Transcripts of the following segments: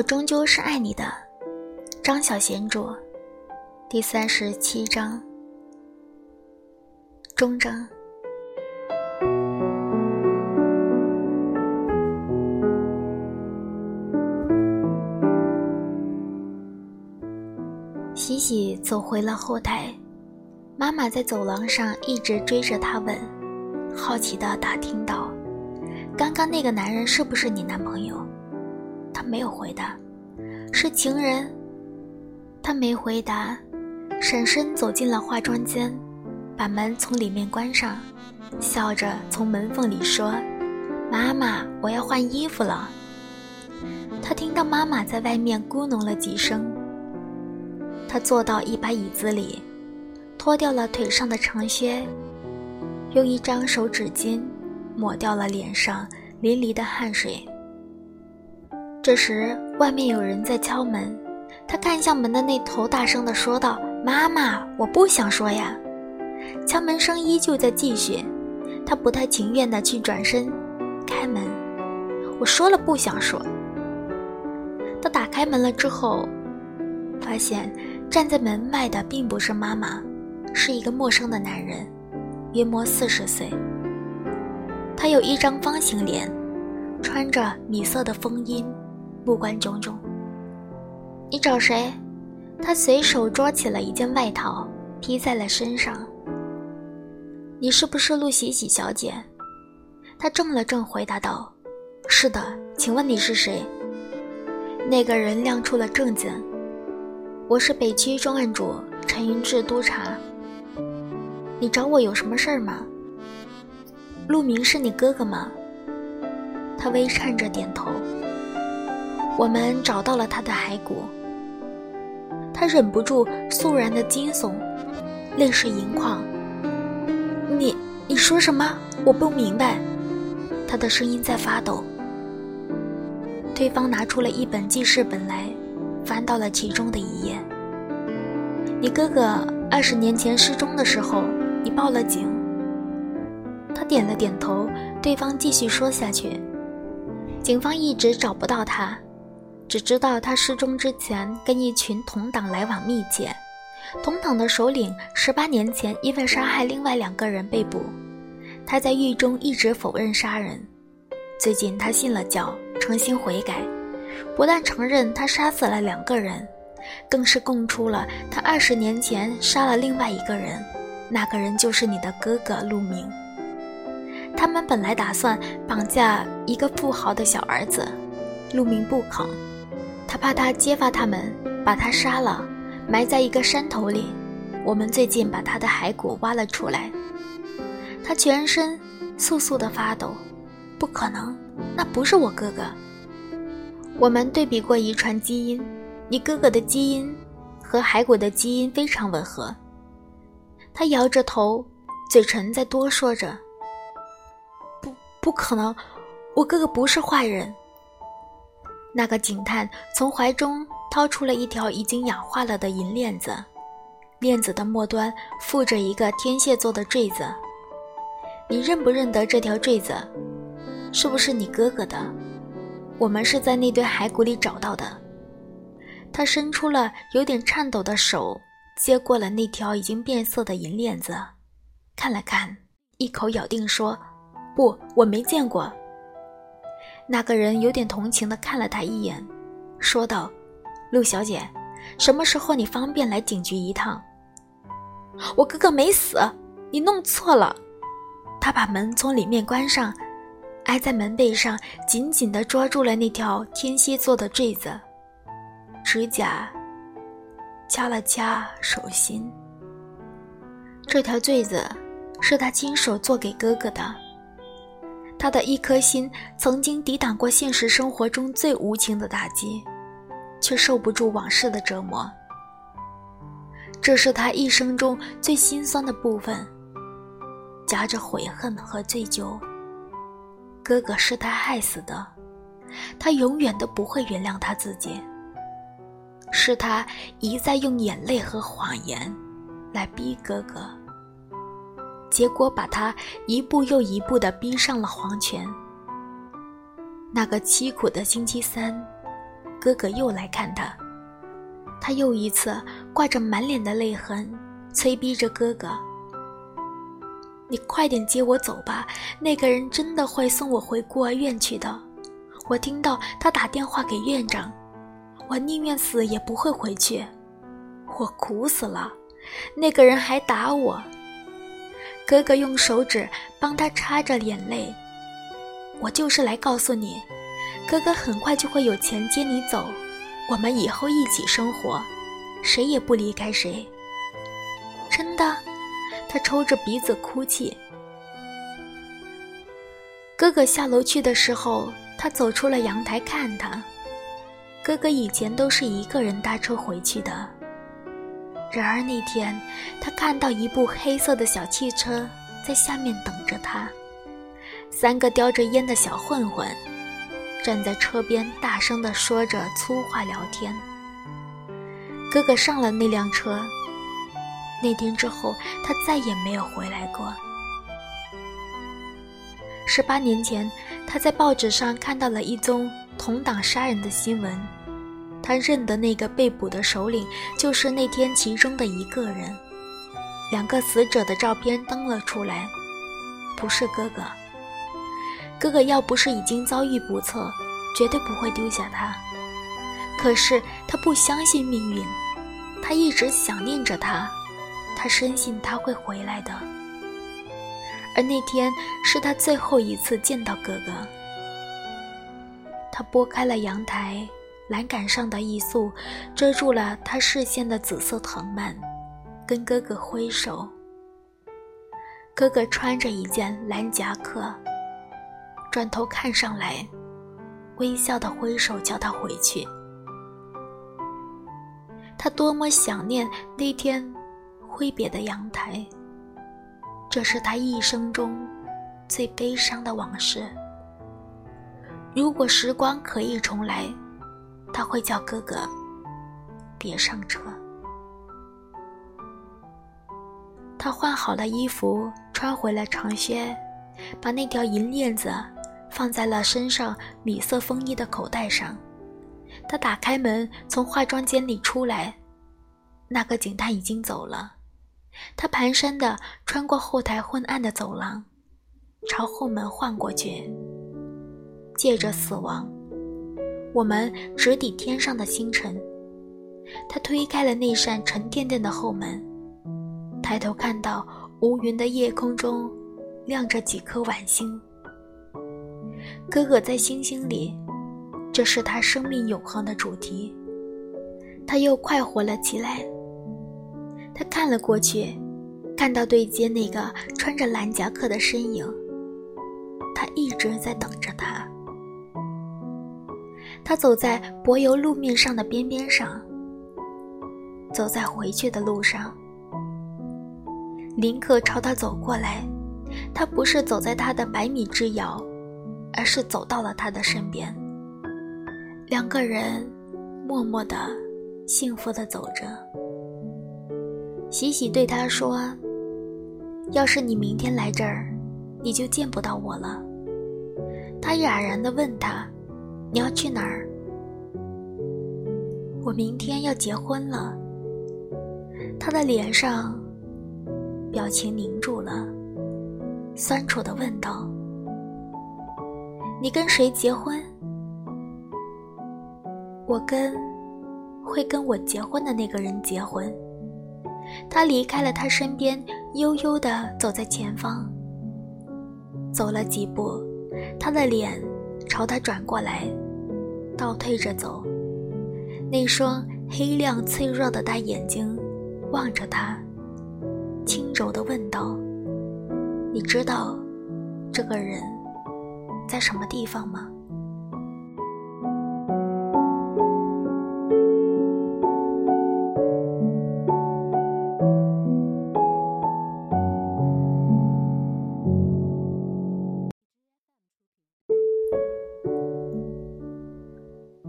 我终究是爱你的，张小娴著，第三十七章，终章。喜喜走回了后台，妈妈在走廊上一直追着她问，好奇的打听到：“刚刚那个男人是不是你男朋友？”他没有回答，是情人。他没回答，闪身走进了化妆间，把门从里面关上，笑着从门缝里说：“妈妈，我要换衣服了。”他听到妈妈在外面咕哝了几声。他坐到一把椅子里，脱掉了腿上的长靴，用一张手纸巾抹掉了脸上淋漓的汗水。这时，外面有人在敲门。他看向门的那头，大声地说道：“妈妈，我不想说呀。”敲门声依旧在继续。他不太情愿地去转身开门。我说了不想说。他打开门了之后，发现站在门外的并不是妈妈，是一个陌生的男人，约莫四十岁。他有一张方形脸，穿着米色的风衣。目光炯炯。你找谁？他随手抓起了一件外套，披在了身上。你是不是陆喜喜小姐？他怔了怔，回答道：“是的，请问你是谁？”那个人亮出了正经：“我是北区重案组陈云志督察。你找我有什么事儿吗？陆明是你哥哥吗？”他微颤着点头。我们找到了他的骸骨。他忍不住肃然的惊悚，泪水盈眶。你你说什么？我不明白。他的声音在发抖。对方拿出了一本记事本来，翻到了其中的一页。你哥哥二十年前失踪的时候，你报了警。他点了点头。对方继续说下去。警方一直找不到他。只知道他失踪之前跟一群同党来往密切，同党的首领十八年前因为杀害另外两个人被捕，他在狱中一直否认杀人。最近他信了教，诚心悔改，不但承认他杀死了两个人，更是供出了他二十年前杀了另外一个人，那个人就是你的哥哥陆明。他们本来打算绑架一个富豪的小儿子，陆明不肯。他怕他揭发他们，把他杀了，埋在一个山头里。我们最近把他的骸骨挖了出来，他全身簌簌的发抖。不可能，那不是我哥哥。我们对比过遗传基因，你哥哥的基因和骸骨的基因非常吻合。他摇着头，嘴唇在哆嗦着。不，不可能，我哥哥不是坏人。那个警探从怀中掏出了一条已经氧化了的银链子，链子的末端附着一个天蝎座的坠子。你认不认得这条坠子？是不是你哥哥的？我们是在那堆骸骨里找到的。他伸出了有点颤抖的手，接过了那条已经变色的银链子，看了看，一口咬定说：“不，我没见过。”那个人有点同情地看了他一眼，说道：“陆小姐，什么时候你方便来警局一趟？”我哥哥没死，你弄错了。他把门从里面关上，挨在门背上，紧紧地抓住了那条天蝎座的坠子，指甲掐了掐手心。这条坠子是他亲手做给哥哥的。他的一颗心曾经抵挡过现实生活中最无情的打击，却受不住往事的折磨。这是他一生中最心酸的部分，夹着悔恨和罪疚。哥哥是他害死的，他永远都不会原谅他自己。是他一再用眼泪和谎言来逼哥哥。结果把他一步又一步地逼上了黄泉。那个凄苦的星期三，哥哥又来看他。他又一次挂着满脸的泪痕，催逼着哥哥：“你快点接我走吧，那个人真的会送我回孤儿院去的。我听到他打电话给院长，我宁愿死也不会回去。我苦死了，那个人还打我。”哥哥用手指帮他擦着眼泪。我就是来告诉你，哥哥很快就会有钱接你走。我们以后一起生活，谁也不离开谁。真的，他抽着鼻子哭泣。哥哥下楼去的时候，他走出了阳台看他。哥哥以前都是一个人搭车回去的。然而那天，他看到一部黑色的小汽车在下面等着他，三个叼着烟的小混混。站在车边，大声地说着粗话聊天。哥哥上了那辆车。那天之后，他再也没有回来过。十八年前，他在报纸上看到了一宗同党杀人的新闻，他认得那个被捕的首领就是那天其中的一个人。两个死者的照片登了出来，不是哥哥。哥哥要不是已经遭遇不测，绝对不会丢下他。可是他不相信命运，他一直想念着他，他深信他会回来的。而那天是他最后一次见到哥哥。他拨开了阳台栏杆上的一束遮住了他视线的紫色藤蔓，跟哥哥挥手。哥哥穿着一件蓝夹克。转头看上来，微笑的挥手叫他回去。他多么想念那天挥别的阳台，这是他一生中最悲伤的往事。如果时光可以重来，他会叫哥哥别上车。他换好了衣服，穿回了长靴，把那条银链子。放在了身上米色风衣的口袋上。他打开门，从化妆间里出来。那个警探已经走了。他蹒跚地穿过后台昏暗的走廊，朝后门晃过去。借着死亡，我们直抵天上的星辰。他推开了那扇沉甸甸的后门，抬头看到无云的夜空中亮着几颗晚星。哥哥在星星里，这是他生命永恒的主题。他又快活了起来。他看了过去，看到对街那个穿着蓝夹克的身影。他一直在等着他。他走在柏油路面上的边边上，走在回去的路上。林克朝他走过来，他不是走在他的百米之遥。而是走到了他的身边，两个人默默的、幸福的走着。喜喜对他说：“要是你明天来这儿，你就见不到我了。”他哑然的问他：“你要去哪儿？”“我明天要结婚了。”他的脸上表情凝住了，酸楚的问道。你跟谁结婚？我跟会跟我结婚的那个人结婚。他离开了他身边，悠悠地走在前方。走了几步，他的脸朝他转过来，倒退着走。那双黑亮脆弱的大眼睛望着他，轻柔地问道：“你知道这个人？”在什么地方吗？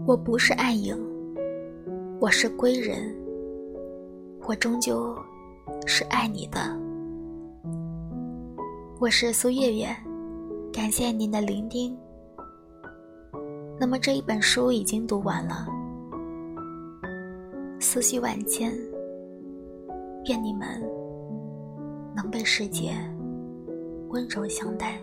我不是暗影，我是归人。我终究是爱你的。我是苏月月。感谢您的聆听。那么这一本书已经读完了。思绪万千。愿你们能被世界温柔相待。